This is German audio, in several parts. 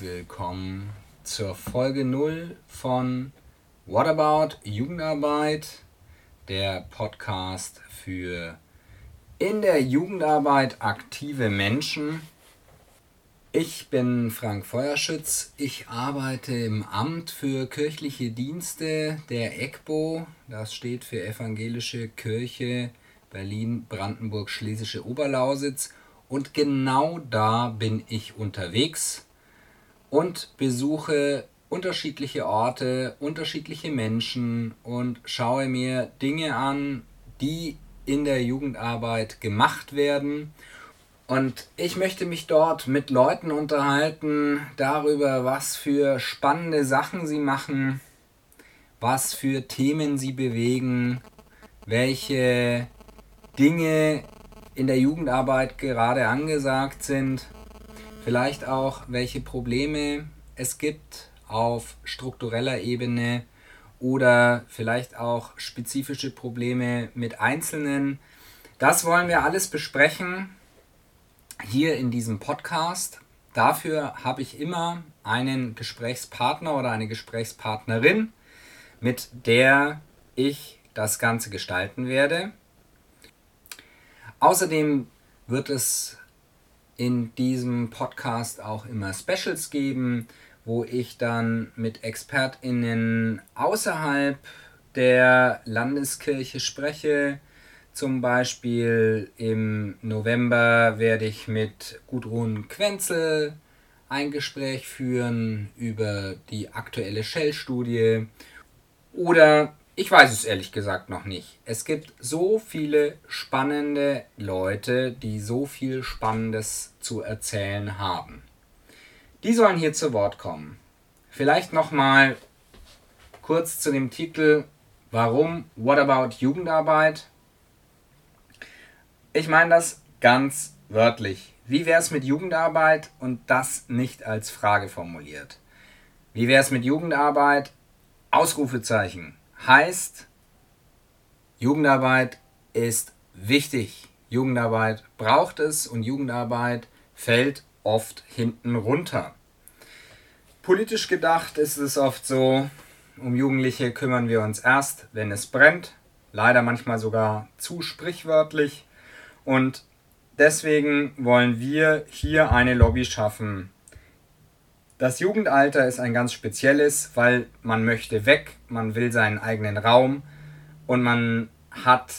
willkommen zur Folge 0 von What About Jugendarbeit, der Podcast für in der Jugendarbeit aktive Menschen. Ich bin Frank Feuerschütz. Ich arbeite im Amt für kirchliche Dienste der EGBO. Das steht für Evangelische Kirche Berlin, Brandenburg, Schlesische Oberlausitz. Und genau da bin ich unterwegs und besuche unterschiedliche Orte, unterschiedliche Menschen und schaue mir Dinge an, die in der Jugendarbeit gemacht werden. Und ich möchte mich dort mit Leuten unterhalten darüber, was für spannende Sachen sie machen, was für Themen sie bewegen, welche Dinge in der Jugendarbeit gerade angesagt sind Vielleicht auch, welche Probleme es gibt auf struktureller Ebene oder vielleicht auch spezifische Probleme mit Einzelnen. Das wollen wir alles besprechen hier in diesem Podcast. Dafür habe ich immer einen Gesprächspartner oder eine Gesprächspartnerin, mit der ich das Ganze gestalten werde. Außerdem wird es in diesem Podcast auch immer Specials geben, wo ich dann mit ExpertInnen außerhalb der Landeskirche spreche. Zum Beispiel im November werde ich mit Gudrun Quenzel ein Gespräch führen über die aktuelle Shell-Studie. Oder ich weiß es ehrlich gesagt noch nicht. Es gibt so viele spannende Leute, die so viel Spannendes zu erzählen haben. Die sollen hier zu Wort kommen. Vielleicht noch mal kurz zu dem Titel Warum What About Jugendarbeit? Ich meine das ganz wörtlich. Wie wäre es mit Jugendarbeit und das nicht als Frage formuliert? Wie wäre es mit Jugendarbeit? Ausrufezeichen heißt, Jugendarbeit ist wichtig. Jugendarbeit braucht es und Jugendarbeit fällt oft hinten runter. Politisch gedacht ist es oft so, um Jugendliche kümmern wir uns erst, wenn es brennt. Leider manchmal sogar zu sprichwörtlich. Und deswegen wollen wir hier eine Lobby schaffen, das Jugendalter ist ein ganz spezielles, weil man möchte weg, man will seinen eigenen Raum und man hat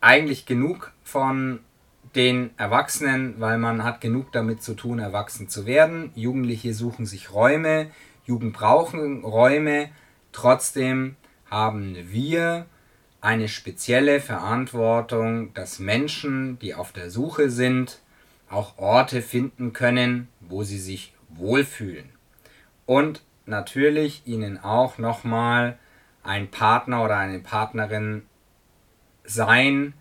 eigentlich genug von den Erwachsenen, weil man hat genug damit zu tun, erwachsen zu werden. Jugendliche suchen sich Räume, Jugend brauchen Räume. Trotzdem haben wir eine spezielle Verantwortung, dass Menschen, die auf der Suche sind, auch Orte finden können, wo sie sich wohlfühlen und natürlich ihnen auch nochmal ein Partner oder eine Partnerin sein,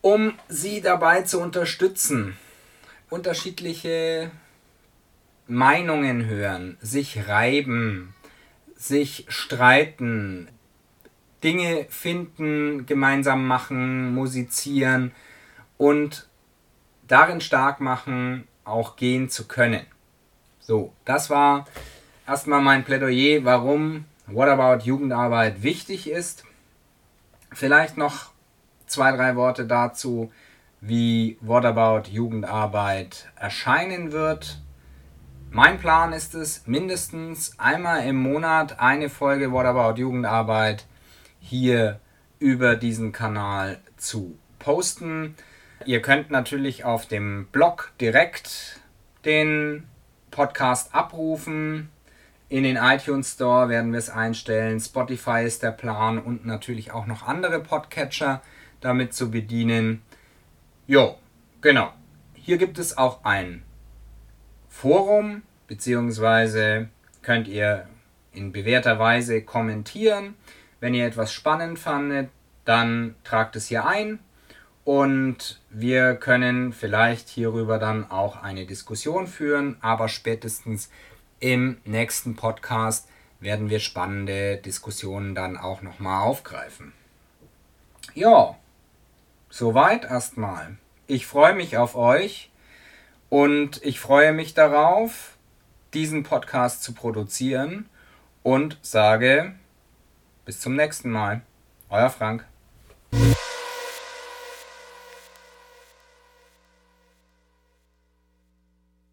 um sie dabei zu unterstützen. Unterschiedliche Meinungen hören, sich reiben, sich streiten, Dinge finden, gemeinsam machen, musizieren und darin stark machen, auch gehen zu können. So, das war erstmal mein Plädoyer, warum What About Jugendarbeit wichtig ist. Vielleicht noch zwei, drei Worte dazu, wie What About Jugendarbeit erscheinen wird. Mein Plan ist es, mindestens einmal im Monat eine Folge What About Jugendarbeit hier über diesen Kanal zu posten. Ihr könnt natürlich auf dem Blog direkt den Podcast abrufen. In den iTunes Store werden wir es einstellen. Spotify ist der Plan und natürlich auch noch andere Podcatcher damit zu bedienen. Jo, genau. Hier gibt es auch ein Forum, beziehungsweise könnt ihr in bewährter Weise kommentieren. Wenn ihr etwas spannend fandet, dann tragt es hier ein und wir können vielleicht hierüber dann auch eine Diskussion führen, aber spätestens im nächsten Podcast werden wir spannende Diskussionen dann auch nochmal aufgreifen. Ja, soweit erstmal. Ich freue mich auf euch und ich freue mich darauf, diesen Podcast zu produzieren und sage bis zum nächsten Mal. Euer Frank.